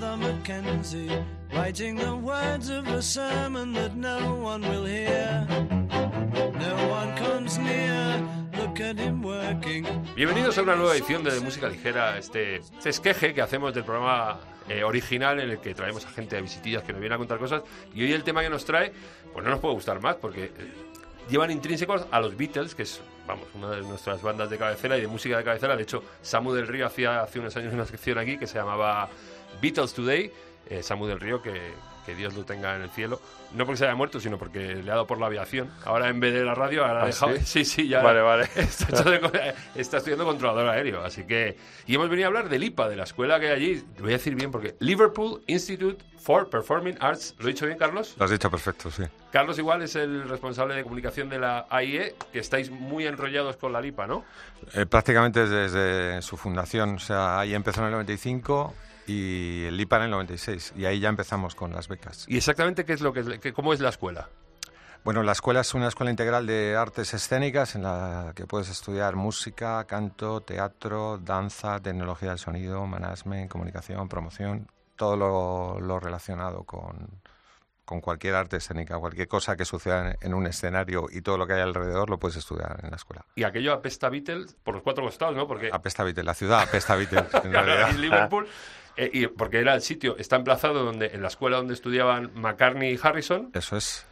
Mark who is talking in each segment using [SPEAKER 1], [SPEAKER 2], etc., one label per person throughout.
[SPEAKER 1] A.
[SPEAKER 2] Bienvenidos a una nueva edición de Música Ligera, este, esqueje que hacemos del programa eh, original en el que traemos a gente de visitillas que nos viene a contar cosas. Y hoy el tema que nos trae, pues no nos puede gustar más porque eh, llevan intrínsecos a los Beatles, que es, vamos, una de nuestras bandas de cabecera y de música de cabecera. De hecho, Samu del Río hacía hace unos años una sección aquí que se llamaba Beatles Today. Eh, Samu del Río, que, que Dios lo tenga en el cielo. No porque se haya muerto, sino porque le ha dado por la aviación. Ahora en vez de la radio, ahora ha
[SPEAKER 3] ¿Ah,
[SPEAKER 2] dejado.
[SPEAKER 3] sí?
[SPEAKER 2] Sí, sí, ya.
[SPEAKER 3] Vale, vale.
[SPEAKER 2] Está, de- está estudiando controlador aéreo. Así que. Y hemos venido a hablar del IPA, de la escuela que hay allí. Lo voy a decir bien porque Liverpool Institute for Performing Arts. ¿Lo he dicho bien, Carlos?
[SPEAKER 4] Lo has dicho perfecto, sí.
[SPEAKER 2] Carlos igual es el responsable de comunicación de la AIE, que estáis muy enrollados con la LIPA, ¿no?
[SPEAKER 4] Eh, prácticamente desde su fundación, o sea, ahí empezó en el 95 y el IPA en el 96 y ahí ya empezamos con las becas.
[SPEAKER 2] ¿Y exactamente qué es lo que, cómo es la escuela?
[SPEAKER 4] Bueno, la escuela es una escuela integral de artes escénicas en la que puedes estudiar música, canto, teatro, danza, tecnología del sonido, management, comunicación, promoción, todo lo, lo relacionado con, con cualquier arte escénica, cualquier cosa que suceda en, un escenario y todo lo que hay alrededor lo puedes estudiar en la escuela.
[SPEAKER 2] Y aquello apesta Beatles por los cuatro costados, ¿no? Porque
[SPEAKER 4] Apesta Beatles, la ciudad apesta Beatles, en realidad.
[SPEAKER 2] y Liverpool, eh, y porque era el sitio, está emplazado donde, en la escuela donde estudiaban McCartney y Harrison,
[SPEAKER 4] Eso es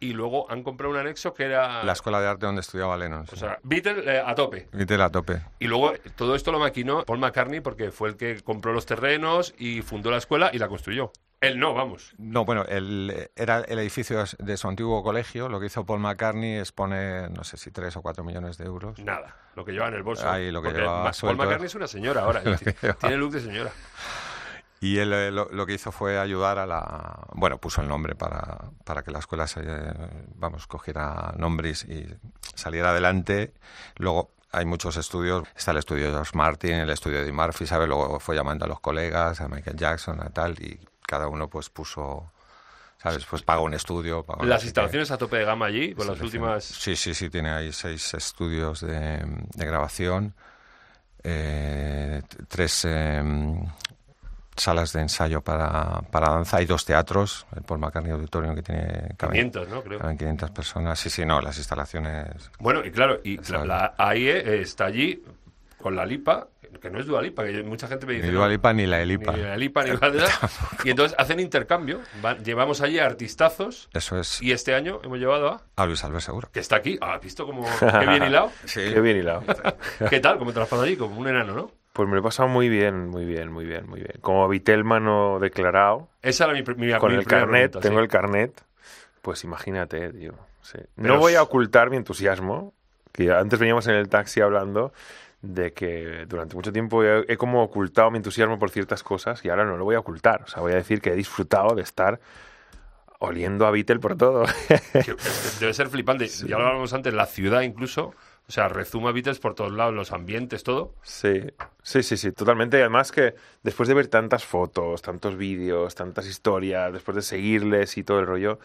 [SPEAKER 2] y luego han comprado un anexo que era.
[SPEAKER 4] la escuela de arte donde estudiaba Lennon.
[SPEAKER 2] O sea, Beatles eh, a tope.
[SPEAKER 4] Beatles a tope.
[SPEAKER 2] Y luego eh, todo esto lo maquinó Paul McCartney porque fue el que compró los terrenos y fundó la escuela y la construyó. Él no, vamos.
[SPEAKER 4] No, bueno, el, era el edificio de su antiguo colegio. Lo que hizo Paul McCartney es poner, no sé si tres o cuatro millones de euros.
[SPEAKER 2] Nada, lo que lleva en el bolso.
[SPEAKER 4] Ahí, lo que
[SPEAKER 2] Porque
[SPEAKER 4] lleva
[SPEAKER 2] Ma- Paul
[SPEAKER 4] suelto.
[SPEAKER 2] McCartney es una señora ahora. Tiene look de señora.
[SPEAKER 4] Y él eh, lo, lo que hizo fue ayudar a la... Bueno, puso el nombre para, para que la escuela, se, vamos, cogiera nombres y saliera adelante. Luego hay muchos estudios. Está el estudio de George Martin, el estudio de Murphy, ¿sabes? Luego fue llamando a los colegas, a Michael Jackson, a tal, y cada uno pues puso... ¿Sabes? Pues paga un estudio. paga
[SPEAKER 2] Las instalaciones a tope de gama allí, con las
[SPEAKER 4] Selección.
[SPEAKER 2] últimas...
[SPEAKER 4] Sí, sí, sí, tiene ahí seis estudios de, de grabación, eh, tres eh, salas de ensayo para, para danza y dos teatros, el Paul McCartney Auditorium que tiene... caben-
[SPEAKER 2] 500, ¿no? Creo.
[SPEAKER 4] caben 500 personas. Sí, sí, no, las instalaciones...
[SPEAKER 2] Bueno, y claro, y la, AIE está allí con la LIPA, que no es Dua Lipa, que mucha gente me dice...
[SPEAKER 4] Ni
[SPEAKER 2] no,
[SPEAKER 4] Dua Lipa ni la Elipa.
[SPEAKER 2] Ni la Lipa ni la de Y entonces hacen intercambio. van- llevamos allí a artistazos
[SPEAKER 4] Eso es
[SPEAKER 2] y este año hemos llevado a...
[SPEAKER 4] a Luis Albert Seguro.
[SPEAKER 2] Que está aquí. Ah, ¿has visto cómo qué bien hilado?
[SPEAKER 4] Sí,
[SPEAKER 3] Qué bien hilado.
[SPEAKER 2] ¿Qué tal? ¿Cómo te lo has pasado allí? Como un enano, ¿no?
[SPEAKER 3] Pues me lo he pasado muy bien, muy bien, muy bien, muy bien. Como Vitelmano declarado,
[SPEAKER 2] Esa era mi, mi
[SPEAKER 3] con
[SPEAKER 2] mi
[SPEAKER 3] el
[SPEAKER 2] primera
[SPEAKER 3] carnet,
[SPEAKER 2] pregunta,
[SPEAKER 3] tengo
[SPEAKER 2] sí.
[SPEAKER 3] el carnet, pues imagínate, tío. sí. No voy a ocultar mi entusiasmo, que antes veníamos en el taxi hablando de que durante mucho tiempo he, he como ocultado mi entusiasmo por ciertas cosas y ahora no lo voy a ocultar. O sea, voy a decir que he disfrutado de estar oliendo a Beatle por todo.
[SPEAKER 2] Debe ser flipante. Ya lo hablábamos antes, la ciudad incluso. O sea, rezuma Beatles por todos lados, los ambientes, todo.
[SPEAKER 3] Sí, sí, sí, sí, totalmente. Y además que después de ver tantas fotos, tantos vídeos, tantas historias, después de seguirles y todo el rollo,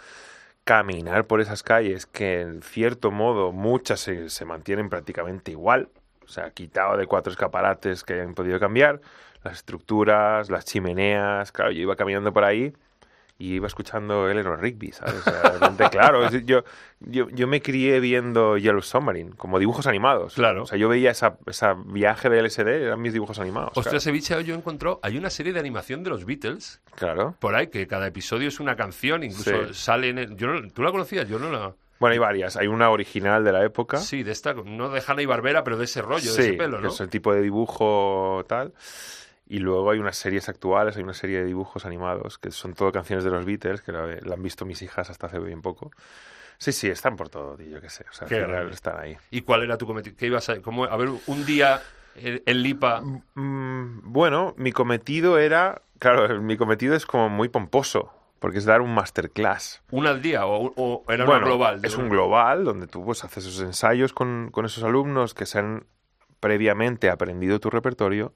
[SPEAKER 3] caminar por esas calles que en cierto modo muchas se, se mantienen prácticamente igual, o sea, quitado de cuatro escaparates que hayan podido cambiar, las estructuras, las chimeneas, claro, yo iba caminando por ahí y iba escuchando Eleanor Rigby, ¿sabes? O sea, de repente, claro, es- yo, yo, yo me crié viendo Yellow Submarine, como dibujos animados.
[SPEAKER 2] Claro.
[SPEAKER 3] O sea, yo veía esa, esa viaje de LSD, eran mis dibujos animados.
[SPEAKER 2] Ostras, Ceviche, yo encontró, hay una serie de animación de los Beatles
[SPEAKER 3] claro. claro.
[SPEAKER 2] por ahí, que cada episodio es una canción, incluso
[SPEAKER 3] Sí.
[SPEAKER 2] sale en el- yo no- ¿Tú la conocías? Yo no la...
[SPEAKER 3] Bueno, hay varias. Hay una original de la época.
[SPEAKER 2] Sí, de esta, no de Hanna y Barbera, pero de ese rollo, de ese pelo, ¿no?
[SPEAKER 3] es el tipo de dibujo tal. Y luego hay unas series actuales, hay una serie de dibujos animados que son todo canciones de los Beatles, que la, la han visto mis hijas hasta hace bien poco. Sí, sí, están por todo, tío, yo qué sé. O sea, al
[SPEAKER 2] Qué
[SPEAKER 3] final están ahí.
[SPEAKER 2] ¿Y cuál era tu cometido? ¿Qué ibas a, cómo, a ver, un día el, el Lipa.
[SPEAKER 3] Mm, bueno, mi cometido era, claro, mi cometido es como muy pomposo, porque es dar un masterclass.
[SPEAKER 2] ¿Una al día o, o era
[SPEAKER 3] bueno,
[SPEAKER 2] una global?
[SPEAKER 3] Es un global donde tú pues, haces esos ensayos con, con esos alumnos que se han previamente aprendido tu repertorio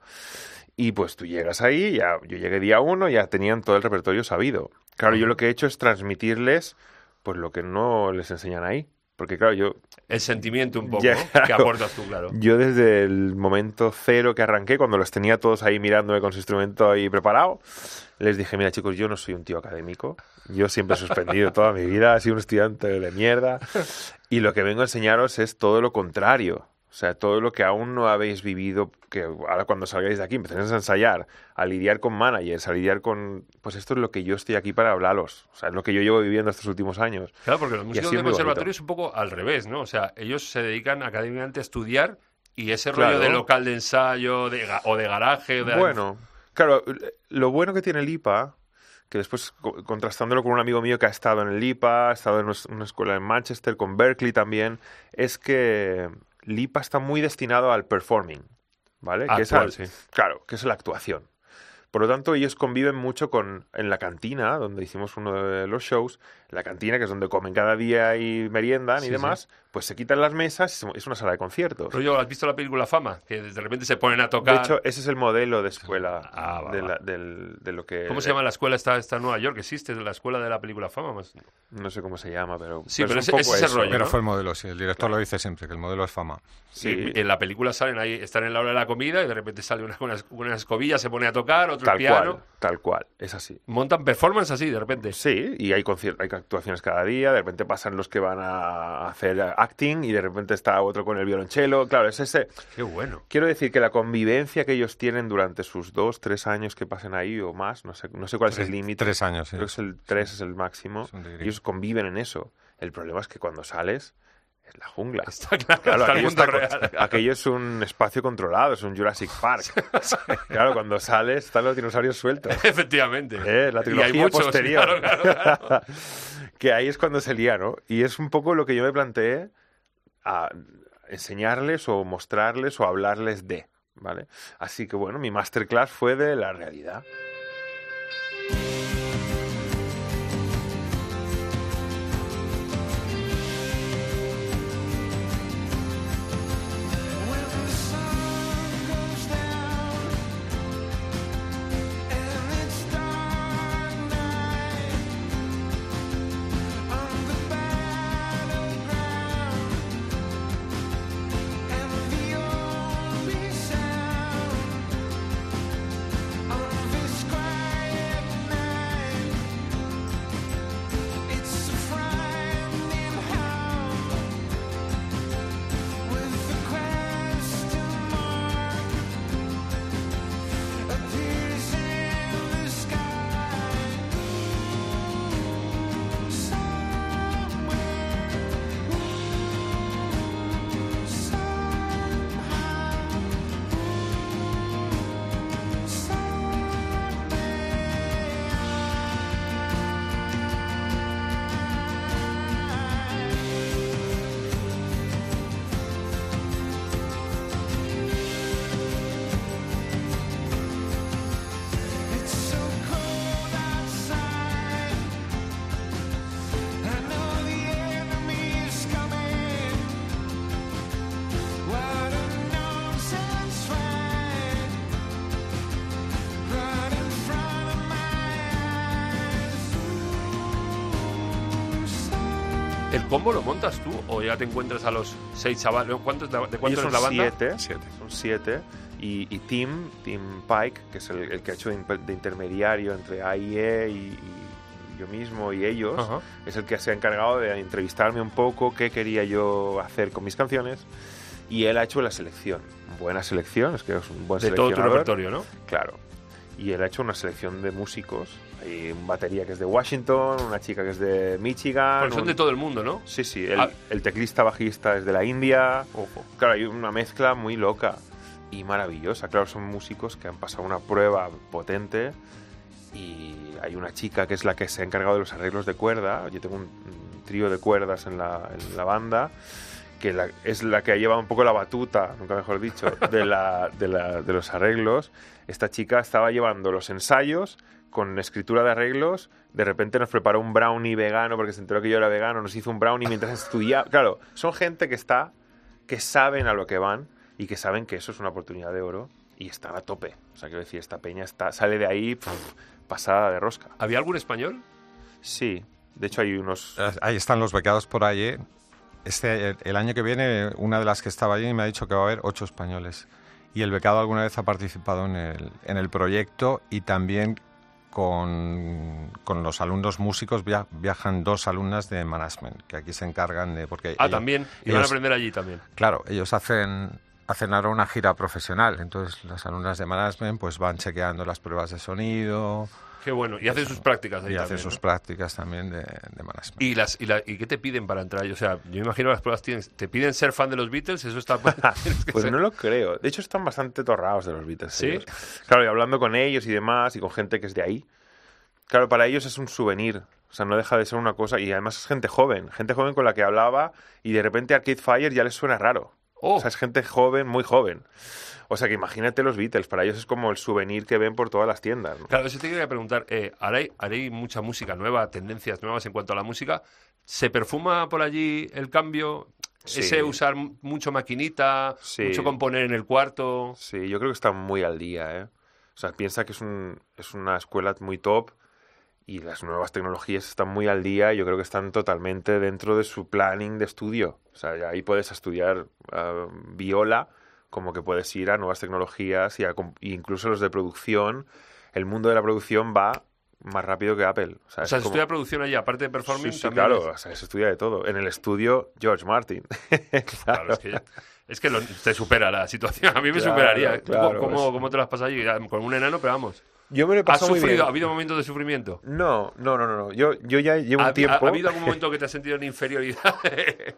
[SPEAKER 3] y pues tú llegas ahí, ya, yo llegué día uno, ya tenían todo el repertorio sabido. Claro, yo lo que he hecho es transmitirles pues lo que no les enseñan ahí. Porque claro, yo,
[SPEAKER 2] El sentimiento un poco
[SPEAKER 3] Ya,
[SPEAKER 2] que
[SPEAKER 3] claro.
[SPEAKER 2] aportas tú, claro.
[SPEAKER 3] yo desde el momento cero que arranqué, cuando los tenía todos ahí mirándome con su instrumento ahí preparado, les dije, mira chicos, yo no soy un tío académico, yo siempre he suspendido toda mi vida, he sido un estudiante de mierda, y lo que vengo a enseñaros es todo lo contrario. O sea, todo lo que aún no habéis vivido, que ahora cuando salgáis de aquí empecéis a ensayar, a lidiar con managers, a lidiar con... Pues esto es lo que yo estoy aquí para hablaros. O sea, es lo que yo llevo viviendo estos últimos años.
[SPEAKER 2] Claro, porque los músicos
[SPEAKER 3] así
[SPEAKER 2] de
[SPEAKER 3] es muy
[SPEAKER 2] conservatorio
[SPEAKER 3] bonito.
[SPEAKER 2] es un poco al revés, ¿no? O sea, ellos se dedican académicamente a estudiar y ese
[SPEAKER 3] Claro.
[SPEAKER 2] rollo de local de ensayo de o de garaje o de
[SPEAKER 3] Bueno, claro, lo bueno que tiene el IPA, que después co- contrastándolo con un amigo mío que ha estado en el IPA, ha estado en una escuela en Manchester, con Berkeley también, es que el IPA está muy destinado al performing, ¿vale? que es
[SPEAKER 2] Actual,
[SPEAKER 3] al-
[SPEAKER 2] sí.
[SPEAKER 3] Claro, que es la actuación. Por lo tanto, ellos conviven mucho con en la cantina, donde hicimos uno de los shows, la cantina, que es donde comen cada día y meriendan
[SPEAKER 2] Sí,
[SPEAKER 3] y
[SPEAKER 2] sí.
[SPEAKER 3] demás, pues se quitan las mesas y es una sala de conciertos.
[SPEAKER 2] Rollo, ¿has visto la película Fama? Que de repente se ponen a tocar.
[SPEAKER 3] De hecho, ese es el modelo de escuela
[SPEAKER 2] Ah, va,
[SPEAKER 3] de, la- del- de lo que...
[SPEAKER 2] ¿Cómo se llama la escuela esta, esta en Nueva York? ¿Existe la escuela de la película Fama? Más-
[SPEAKER 3] No sé cómo se llama, pero...
[SPEAKER 2] Sí, pero
[SPEAKER 3] es
[SPEAKER 2] ese-
[SPEAKER 3] un
[SPEAKER 2] es
[SPEAKER 3] poco
[SPEAKER 2] ese
[SPEAKER 3] eso.
[SPEAKER 2] rollo,
[SPEAKER 4] Pero
[SPEAKER 2] ¿no?
[SPEAKER 4] fue el modelo, sí. El director lo dice siempre, que el modelo es fama.
[SPEAKER 3] Sí.
[SPEAKER 2] Y En la película salen ahí, están en la hora de la comida y de repente sale una, una, una escobilla, se pone a tocar, otro
[SPEAKER 3] Tal
[SPEAKER 2] piano.
[SPEAKER 3] cual, tal cual, es así.
[SPEAKER 2] Montan performance así de repente.
[SPEAKER 3] Sí, y hay, hay actuaciones cada día, de repente pasan los que van a hacer acting y de repente está otro con el violonchelo. Claro, es ese...
[SPEAKER 2] Qué bueno.
[SPEAKER 3] Quiero decir que la convivencia que ellos tienen durante sus dos, tres años que pasen ahí o más, no sé, no sé cuál es el límite.
[SPEAKER 4] Tres años, sí.
[SPEAKER 3] Creo que es el tres es el máximo. Ellos conviven en eso. El problema es que cuando sales es la jungla.
[SPEAKER 2] Está claro,
[SPEAKER 3] Claro,
[SPEAKER 2] está el
[SPEAKER 3] aquello,
[SPEAKER 2] mundo
[SPEAKER 3] está-
[SPEAKER 2] real.
[SPEAKER 3] aquello es un espacio controlado, es un Jurassic Park. Claro, cuando sales están los dinosaurios sueltos.
[SPEAKER 2] Efectivamente.
[SPEAKER 3] Eh, la
[SPEAKER 2] Y hay
[SPEAKER 3] trilogía
[SPEAKER 2] muchos,
[SPEAKER 3] posterior.
[SPEAKER 2] claro, claro, claro.
[SPEAKER 3] que ahí es cuando se lía, ¿no? Y es un poco lo que yo me planteé a enseñarles o mostrarles o hablarles de, ¿vale? Así que bueno, mi masterclass fue de la realidad.
[SPEAKER 2] Combo lo montas tú o ya te encuentras a los seis chavales? ¿Cuántos, ¿De cuántos es
[SPEAKER 3] son
[SPEAKER 2] la banda?
[SPEAKER 3] siete,
[SPEAKER 4] Siete.
[SPEAKER 3] son siete. Y, y Tim, Tim Pike, que es el, el que ha hecho de, de intermediario entre AIE y, y yo mismo y ellos,
[SPEAKER 2] Ajá.
[SPEAKER 3] es el que se ha encargado de entrevistarme un poco qué quería yo hacer con mis canciones. Y él ha hecho la selección. Buena selección, es que es un buen
[SPEAKER 2] De todo tu
[SPEAKER 3] seleccionador.
[SPEAKER 2] repertorio, ¿no?
[SPEAKER 3] Claro. Y él ha hecho una selección de músicos. Hay un batería que es de Washington, una chica que es de Michigan.
[SPEAKER 2] Porque son
[SPEAKER 3] un-
[SPEAKER 2] de todo el mundo, ¿no?
[SPEAKER 3] Sí, sí. El,
[SPEAKER 2] Ah.
[SPEAKER 3] el teclista bajista es de la India.
[SPEAKER 2] Ojo.
[SPEAKER 3] Claro, hay una mezcla muy loca y maravillosa. Claro, son músicos que han pasado una prueba potente y hay una chica que es la que se ha encargado de los arreglos de cuerda. Yo tengo un, un trío de cuerdas en la, en la banda que la- es la que ha llevado un poco la batuta, nunca mejor dicho, de, la, de, la- de los arreglos. Esta chica estaba llevando los ensayos con escritura de arreglos. De repente nos preparó un brownie vegano porque se enteró que yo era vegano. Nos hizo un brownie mientras estudiaba. Claro, son gente que está, que saben a lo que van y que saben que eso es una oportunidad de oro y están a tope. O sea, quiero decir, esta peña está, sale de ahí pf, pasada de rosca.
[SPEAKER 2] ¿Había algún español?
[SPEAKER 3] Sí, de hecho hay unos...
[SPEAKER 4] Eh, Ahí están los becados por ahí. ¿eh? Este, el, año que viene, una de las que estaba allí me ha dicho que va a haber ocho españoles. Y el becado alguna vez ha participado en el, en el proyecto y también con, con los alumnos músicos via- viajan dos alumnas de management, que aquí se encargan de... Porque
[SPEAKER 2] Ah,
[SPEAKER 4] ellos-
[SPEAKER 2] también. Y van a
[SPEAKER 4] ellos-
[SPEAKER 2] aprender allí también.
[SPEAKER 4] Claro, ellos hacen, hacen ahora una gira profesional, entonces las alumnas de management pues van chequeando las pruebas de sonido
[SPEAKER 2] Qué bueno. Y hacen sus prácticas ahí
[SPEAKER 4] y hacen
[SPEAKER 2] también,
[SPEAKER 4] sus
[SPEAKER 2] ¿no?
[SPEAKER 4] prácticas también de, de management.
[SPEAKER 2] ¿Y, las, y, la- ¿Y qué te piden para entrar? O sea, yo me imagino las pruebas tienen, te piden ser fan de los Beatles, eso está...
[SPEAKER 3] Pues no lo creo. De hecho, están bastante torrados de los Beatles.
[SPEAKER 2] ¿Sí?
[SPEAKER 3] ellos. Claro, y hablando con ellos y demás, y con gente que es de ahí. Claro, para ellos es un souvenir. O sea, no deja de ser una cosa. Y además es gente joven. Gente joven con la que hablaba y de repente Arcade Fire ya les suena raro.
[SPEAKER 2] Oh.
[SPEAKER 3] O sea, es gente joven, muy joven. O sea, que imagínate los Beatles. Para ellos es como el souvenir que ven por todas las tiendas. ¿no?
[SPEAKER 2] Claro, eso te quería preguntar. Eh, ¿haréis, haréis mucha música nueva, tendencias nuevas en cuanto a la música? ¿Se perfuma por allí el cambio?
[SPEAKER 3] Sí.
[SPEAKER 2] Ese usar mucho maquinita,
[SPEAKER 3] Sí.
[SPEAKER 2] mucho componer en el cuarto.
[SPEAKER 3] Sí, yo creo que están muy al día, ¿eh? O sea, piensa que es, un, es una escuela muy top y las nuevas tecnologías están muy al día y yo creo que están totalmente dentro de su planning de estudio. O sea, ahí puedes estudiar ah, viola, como que puedes ir a nuevas tecnologías y a incluso los de producción. El mundo de la producción va más rápido que Apple. O sea,
[SPEAKER 2] O sea, se
[SPEAKER 3] como-
[SPEAKER 2] estudia producción allí, aparte de performance,
[SPEAKER 3] Sí, sí, claro,
[SPEAKER 2] es-
[SPEAKER 3] o sea, se estudia de todo. En el estudio, George Martin.
[SPEAKER 2] Claro, es que, es que lo- te supera la situación. A mí me
[SPEAKER 3] Claro,
[SPEAKER 2] superaría. ¿Tú
[SPEAKER 3] claro,
[SPEAKER 2] ¿Cómo,
[SPEAKER 3] es-
[SPEAKER 2] cómo te las pasas allí? Con un enano, pero vamos.
[SPEAKER 3] Yo me lo he
[SPEAKER 2] ¿Has
[SPEAKER 3] pasado muy
[SPEAKER 2] sufrido?
[SPEAKER 3] bien.
[SPEAKER 2] ¿Ha habido momentos de sufrimiento?
[SPEAKER 3] No, no, no, no. no. Yo, yo ya llevo
[SPEAKER 2] ¿Ha,
[SPEAKER 3] un tiempo.
[SPEAKER 2] ha- ha habido algún momento que te has sentido en inferioridad?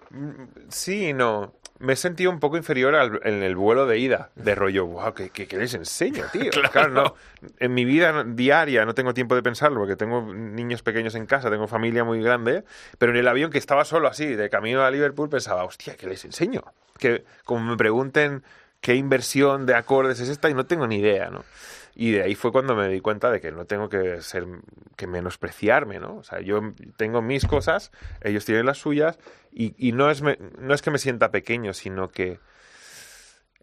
[SPEAKER 3] Sí, y no. Me he sentido un poco inferior al- en el vuelo de ida. De rollo, wow, ¿qué, qué, qué les enseño, tío?
[SPEAKER 2] Claro.
[SPEAKER 3] no. En mi vida diaria no tengo tiempo de pensarlo porque tengo niños pequeños en casa, tengo familia muy grande. Pero en el avión que estaba solo así, de camino a Liverpool, pensaba, hostia, ¿qué les enseño? Que como me pregunten qué inversión de acordes es esta y no tengo ni idea, ¿no? Y de ahí fue cuando me di cuenta de que no tengo que ser que menospreciarme, ¿no? O sea, yo tengo mis cosas, ellos tienen las suyas y, y no es me- no es que me sienta pequeño, sino que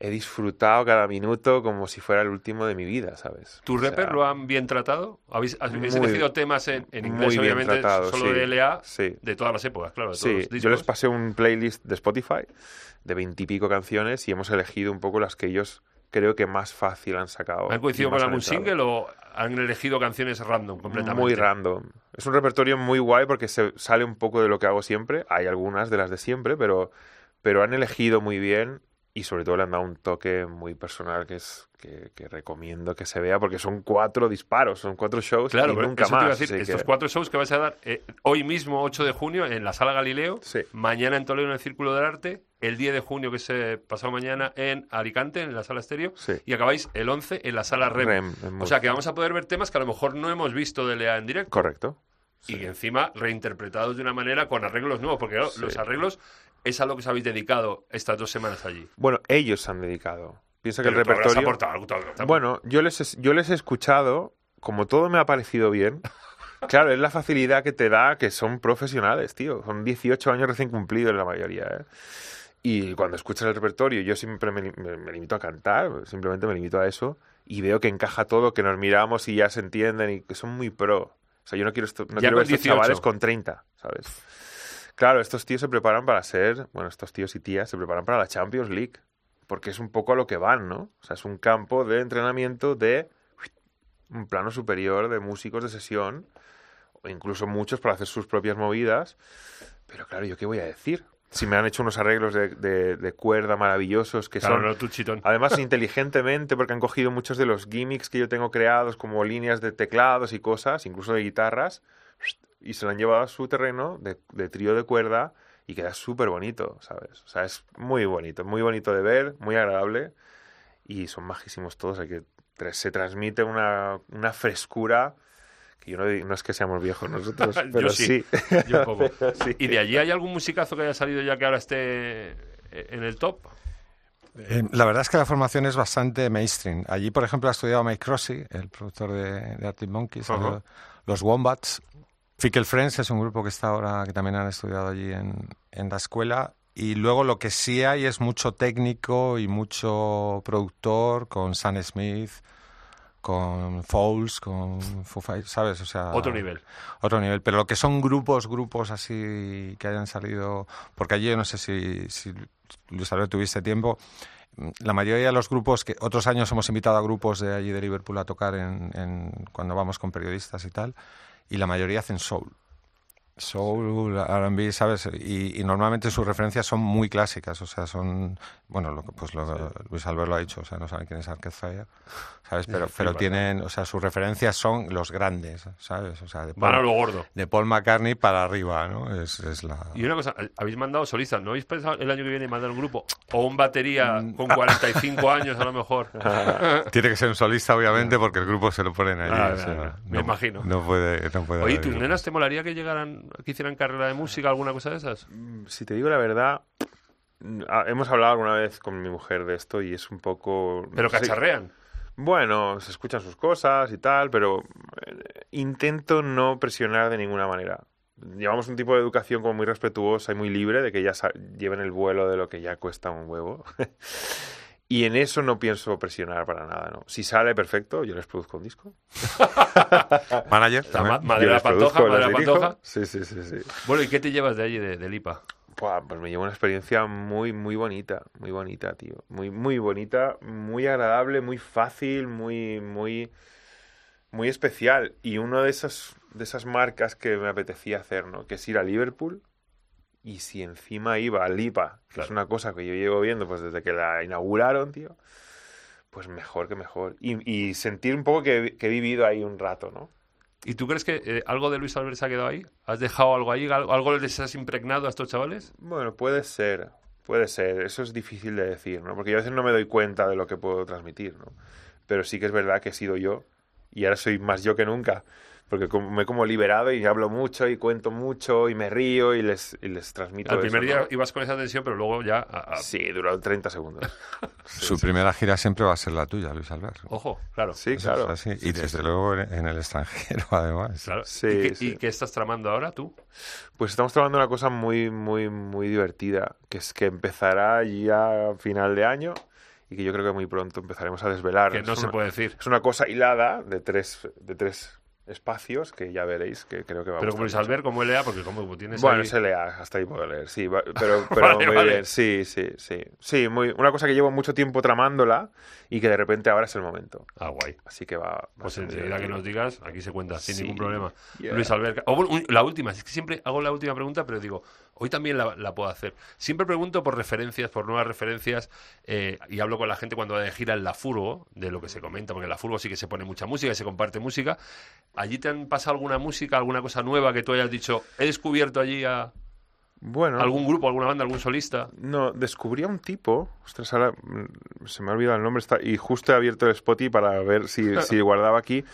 [SPEAKER 3] he disfrutado cada minuto como si fuera el último de mi vida, ¿sabes?
[SPEAKER 2] ¿Tu
[SPEAKER 3] O sea,
[SPEAKER 2] rapper lo han bien tratado? ¿Habéis, habéis
[SPEAKER 3] Muy-
[SPEAKER 2] elegido temas en, en inglés, obviamente,
[SPEAKER 3] tratado,
[SPEAKER 2] solo
[SPEAKER 3] sí,
[SPEAKER 2] de LA,
[SPEAKER 3] sí.
[SPEAKER 2] de todas las épocas, claro,
[SPEAKER 3] Sí, yo les pasé un playlist de Spotify de veintipico canciones y hemos elegido un poco las que ellos creo que más fácil han sacado.
[SPEAKER 2] ¿Han coincidido con algún single o han elegido canciones random completamente?
[SPEAKER 3] Muy random. Es un repertorio muy guay porque se sale un poco de lo que hago siempre. Hay algunas de las de siempre, pero, pero han elegido muy bien y sobre todo le han dado un toque muy personal que es que, que recomiendo que se vea porque son cuatro disparos, son cuatro shows
[SPEAKER 2] Claro,
[SPEAKER 3] y nunca
[SPEAKER 2] eso te iba a
[SPEAKER 3] más.
[SPEAKER 2] decir, estos
[SPEAKER 3] que-
[SPEAKER 2] cuatro shows que vais a dar eh, hoy mismo, 8 de junio, en la Sala Galileo,
[SPEAKER 3] Sí.
[SPEAKER 2] mañana en Toledo en el Círculo del Arte, el 10 de junio, que es eh, pasado mañana, en Alicante, en la Sala Estéreo,
[SPEAKER 3] Sí.
[SPEAKER 2] y acabáis el 11 en la Sala Rem.
[SPEAKER 3] Rem,
[SPEAKER 2] o sea que vamos a poder ver temas que a lo mejor no hemos visto de Lea en directo.
[SPEAKER 3] Correcto.
[SPEAKER 2] Y encima reinterpretados de una manera con arreglos nuevos, porque claro,
[SPEAKER 3] Sí.
[SPEAKER 2] los arreglos es a lo que os habéis dedicado estas dos semanas allí.
[SPEAKER 3] Bueno, ellos se han dedicado. Piensa que el repertorio...
[SPEAKER 2] aportado habrás-
[SPEAKER 3] Bueno, yo les, he- yo les he escuchado, como todo me ha parecido bien. Claro, es la facilidad que te da que son profesionales, tío. Son 18 años recién cumplidos la mayoría, ¿eh? Y cuando escuchas el repertorio, yo siempre me, li- me- me limito a cantar, simplemente me limito a eso, y veo que encaja todo, que nos miramos y ya se entienden y que son muy pro. O sea, yo no quiero, esto- no
[SPEAKER 2] Ya
[SPEAKER 3] quiero ver estos
[SPEAKER 2] 18.
[SPEAKER 3] chavales con 30, ¿sabes? Claro, estos tíos se preparan para ser, bueno, estos tíos y tías se preparan para la Champions League, porque es un poco a lo que van, ¿no? O sea, es un campo de entrenamiento de un plano superior de músicos de sesión, o incluso muchos para hacer sus propias movidas. Pero claro, ¿yo qué voy a decir? Si me han hecho unos arreglos de, de- de cuerda maravillosos que
[SPEAKER 2] Claro,
[SPEAKER 3] son
[SPEAKER 2] no, tú.
[SPEAKER 3] Además, inteligentemente, porque han cogido muchos de los gimmicks que yo tengo creados, como líneas de teclados y cosas, incluso de guitarras, y se lo han llevado a su terreno de, de trío de cuerda y queda súper bonito, ¿sabes? O sea, es muy bonito, muy bonito de ver, muy agradable y son majísimos todos. Hay que se transmite una, una frescura que yo no, no es que seamos viejos nosotros,
[SPEAKER 2] Yo
[SPEAKER 3] pero
[SPEAKER 2] sí,
[SPEAKER 3] sí.
[SPEAKER 2] Yo un poco.
[SPEAKER 3] Sí.
[SPEAKER 2] ¿Y de allí hay algún musicazo que haya salido ya que ahora esté eh, en el top?
[SPEAKER 4] Eh, la verdad es que la formación es bastante mainstream. Allí, por ejemplo, ha estudiado Mike Crossy, el productor de, de Arctic Monkeys,
[SPEAKER 2] Ajá.
[SPEAKER 4] los Wombats. Fickle Friends es un grupo que está ahora, que también han estudiado allí en, en la escuela. Y luego lo que sí hay es mucho técnico y mucho productor con Sam Smith, con Fowles, con Foo Fighters, ¿sabes? O sea,
[SPEAKER 2] Otro nivel.
[SPEAKER 4] otro nivel. Pero lo que son grupos, grupos así que hayan salido, porque allí yo no sé si, si Luis Alberto tuviste tiempo, la mayoría de los grupos que otros años hemos invitado a grupos de allí de Liverpool a tocar en, en- cuando vamos con periodistas y tal, y la mayoría hacen soul. Soul, R&B, ¿sabes? Y, y normalmente sus referencias son muy clásicas, o sea, son, bueno, lo, que- pues lo, Luis Albert lo ha dicho, o sea, no saben quién es Arcade Fire, ¿sabes? Pero, pero
[SPEAKER 2] flipa,
[SPEAKER 4] tienen, o sea, sus referencias son los grandes, ¿sabes? O sea, de
[SPEAKER 2] Van
[SPEAKER 4] Paul,
[SPEAKER 2] lo gordo.
[SPEAKER 4] de Paul McCartney para arriba, ¿no? Es, es la...
[SPEAKER 2] Y una cosa, habéis mandado solistas, ¿no habéis pensado el año que viene mandar un grupo? O un batería
[SPEAKER 4] Mm.
[SPEAKER 2] con 45 años a lo mejor.
[SPEAKER 4] Tiene que ser un solista, obviamente, porque el grupo se lo ponen allí.
[SPEAKER 2] Ah,
[SPEAKER 4] o sea,
[SPEAKER 2] me
[SPEAKER 4] no-
[SPEAKER 2] imagino.
[SPEAKER 4] No puede, no puede
[SPEAKER 2] Oye, ¿tus nenas te molaría que llegaran, que hicieran carrera de música, alguna cosa de esas?
[SPEAKER 3] Mm, Si te digo la verdad, mm, ah, hemos hablado alguna vez con mi mujer de esto y es un poco...
[SPEAKER 2] Pero
[SPEAKER 3] sí,
[SPEAKER 2] cacharrean.
[SPEAKER 3] Bueno, se escuchan sus cosas y tal, pero eh, intento no presionar de ninguna manera. Llevamos un tipo de educación como muy respetuosa y muy libre, de que ya lleven el vuelo de lo que ya cuesta un huevo. y en eso no pienso presionar para nada, ¿no? Si sale perfecto, yo les produzco un disco.
[SPEAKER 4] Manager,
[SPEAKER 2] La
[SPEAKER 4] también.
[SPEAKER 2] ma- madre
[SPEAKER 3] Yo
[SPEAKER 2] de la
[SPEAKER 3] les produzco,
[SPEAKER 2] pantoja, madre de
[SPEAKER 3] les
[SPEAKER 2] la
[SPEAKER 3] dirijo.
[SPEAKER 2] pantoja.
[SPEAKER 3] Sí, sí, sí, sí.
[SPEAKER 2] Bueno, ¿y qué te llevas de allí, de, de Lipa?
[SPEAKER 3] Pues me llevo una experiencia muy, muy bonita, muy bonita, tío. Muy, muy bonita, muy agradable, muy fácil, muy, muy, muy especial. Y una de esas, de esas marcas que me apetecía hacer, ¿no? Que es ir a Liverpool. Y si encima iba a Lipa, que
[SPEAKER 2] Claro.
[SPEAKER 3] es una cosa que yo llevo viendo pues desde que la inauguraron, tío, pues mejor que mejor. Y, y sentir un poco que, que he vivido ahí un rato, ¿no?
[SPEAKER 2] ¿Y tú crees que eh, algo de Luis Albert se ha quedado ahí? ¿Has dejado algo ahí? ¿Algo, algo les has impregnado a estos chavales?
[SPEAKER 3] Bueno, puede ser, puede ser. Eso es difícil de decir, ¿no? Porque yo a veces no me doy cuenta de lo que puedo transmitir, ¿no? Pero sí que es verdad que he sido yo y ahora soy más yo que nunca. Porque como- me he como liberado y hablo mucho y cuento mucho y me río y les, y les transmito
[SPEAKER 2] Al primer
[SPEAKER 3] eso,
[SPEAKER 2] día
[SPEAKER 3] ¿no?
[SPEAKER 2] ibas con esa tensión, pero luego ya... a- a-
[SPEAKER 3] Sí, duró 30 segundos. Sí,
[SPEAKER 4] Su
[SPEAKER 3] sí.
[SPEAKER 4] primera gira siempre va a ser la tuya, Luis Albert.
[SPEAKER 2] Ojo, claro.
[SPEAKER 3] Sí,
[SPEAKER 4] Eso
[SPEAKER 3] claro.
[SPEAKER 4] es así.
[SPEAKER 3] Sí,
[SPEAKER 4] Y
[SPEAKER 3] sí,
[SPEAKER 4] desde
[SPEAKER 3] sí.
[SPEAKER 4] luego en en el extranjero, además.
[SPEAKER 2] claro.
[SPEAKER 3] Sí,
[SPEAKER 2] ¿Y, qué,
[SPEAKER 3] sí.
[SPEAKER 2] y qué estás tramando ahora tú?
[SPEAKER 3] Pues estamos trabajando una cosa muy, muy, muy divertida, que es que empezará ya a final de año y que yo creo que muy pronto empezaremos a desvelar.
[SPEAKER 2] Que
[SPEAKER 3] Es
[SPEAKER 2] no se
[SPEAKER 3] una-
[SPEAKER 2] puede decir.
[SPEAKER 3] Es una cosa hilada de tres, de tres espacios que ya veréis que creo que va a
[SPEAKER 2] Pero como Luis. Albert, como LA, porque como tienes
[SPEAKER 3] Bueno,
[SPEAKER 2] ahí...
[SPEAKER 3] es LA, hasta ahí puedo leer, sí, va- pero, pero
[SPEAKER 2] Vale,
[SPEAKER 3] muy
[SPEAKER 2] vale.
[SPEAKER 3] bien, sí, sí, sí. Sí, muy, una cosa que llevo mucho tiempo tramándola y que de repente ahora es el momento.
[SPEAKER 2] Ah, guay.
[SPEAKER 3] Así que va,
[SPEAKER 2] Pues enseguida que nos digas, aquí se cuenta, sin
[SPEAKER 3] Sí.
[SPEAKER 2] ningún problema.
[SPEAKER 3] Yeah.
[SPEAKER 2] Luis Albert. o bueno, un- la última, es que siempre hago la última pregunta, pero digo, hoy también la, la puedo hacer. Siempre pregunto por referencias, por nuevas referencias, eh, y hablo con la gente cuando va de gira en la furgo, de lo que se comenta, porque en la furgo sí que se pone mucha música y se comparte música. ¿Allí te han pasado alguna música, alguna cosa nueva que tú hayas dicho, he descubierto allí a
[SPEAKER 3] Bueno,
[SPEAKER 2] algún grupo, alguna banda, algún solista?
[SPEAKER 3] no, descubrí a un tipo, ostras, ahora mm, se me ha olvidado el nombre, está, y justo he abierto el Spotify para ver si, si guardaba aquí.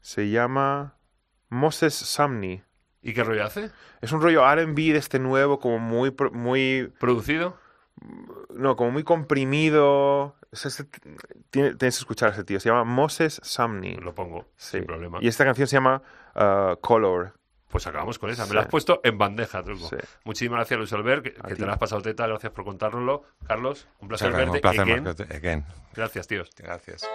[SPEAKER 3] Se llama Moses Samni.
[SPEAKER 2] ¿Y qué rollo hace?
[SPEAKER 3] Es un rollo R&B de este nuevo, como muy, muy,
[SPEAKER 2] ¿Producido?
[SPEAKER 3] no, como muy comprimido. Es ese- tiene- tienes que escuchar a ese tío. Se llama Moses Samni.
[SPEAKER 2] Lo pongo,
[SPEAKER 3] Sí.
[SPEAKER 2] sin problema.
[SPEAKER 3] Y esta canción se llama uh, Color.
[SPEAKER 2] Pues acabamos con esa. Me
[SPEAKER 3] Sí.
[SPEAKER 2] la has puesto en bandeja, truco.
[SPEAKER 3] Sí.
[SPEAKER 2] Muchísimas gracias, Luis Albert, que, te la has pasado teta. Gracias por contárnoslo. Carlos, un placer
[SPEAKER 4] Muchas
[SPEAKER 2] verte.
[SPEAKER 4] un placer,
[SPEAKER 2] Again.
[SPEAKER 4] Again.
[SPEAKER 2] Gracias, tíos.
[SPEAKER 4] Gracias.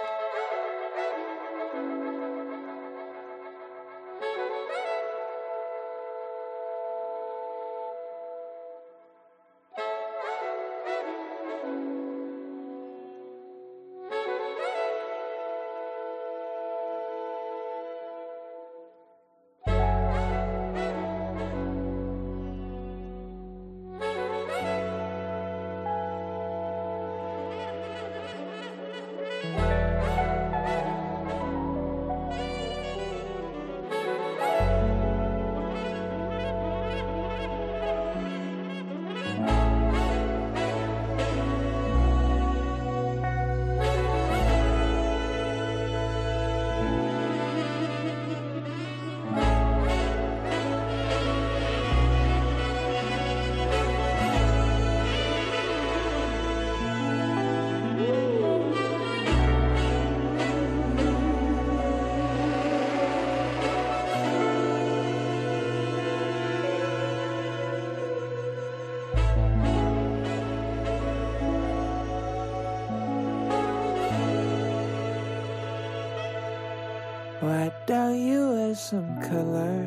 [SPEAKER 1] Don't you wear some color?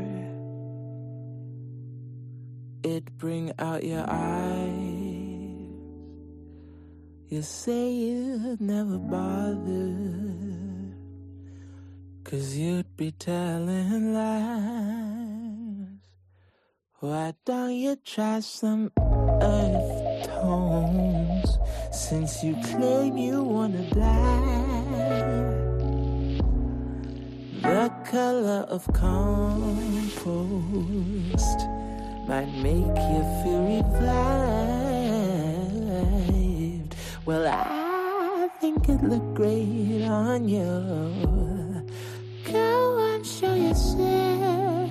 [SPEAKER 1] It bring out your eyes. You say you'd never bother. Cause you'd be telling lies. Why don't you try some earth tones? Since you claim you wanna die. Color of compost might make you feel revived. Well, I think it looked great on you. Go and show yourself.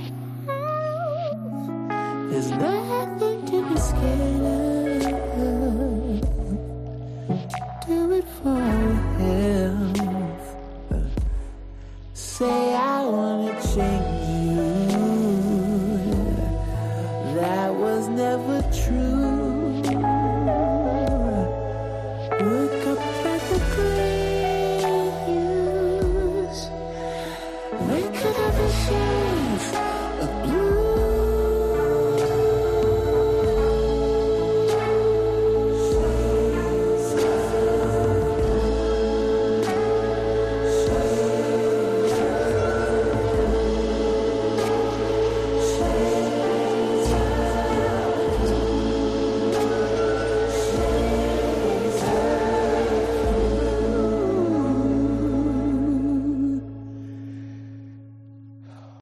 [SPEAKER 1] There's nothing to be scared of. Do it for say I wanna change you. That was never true.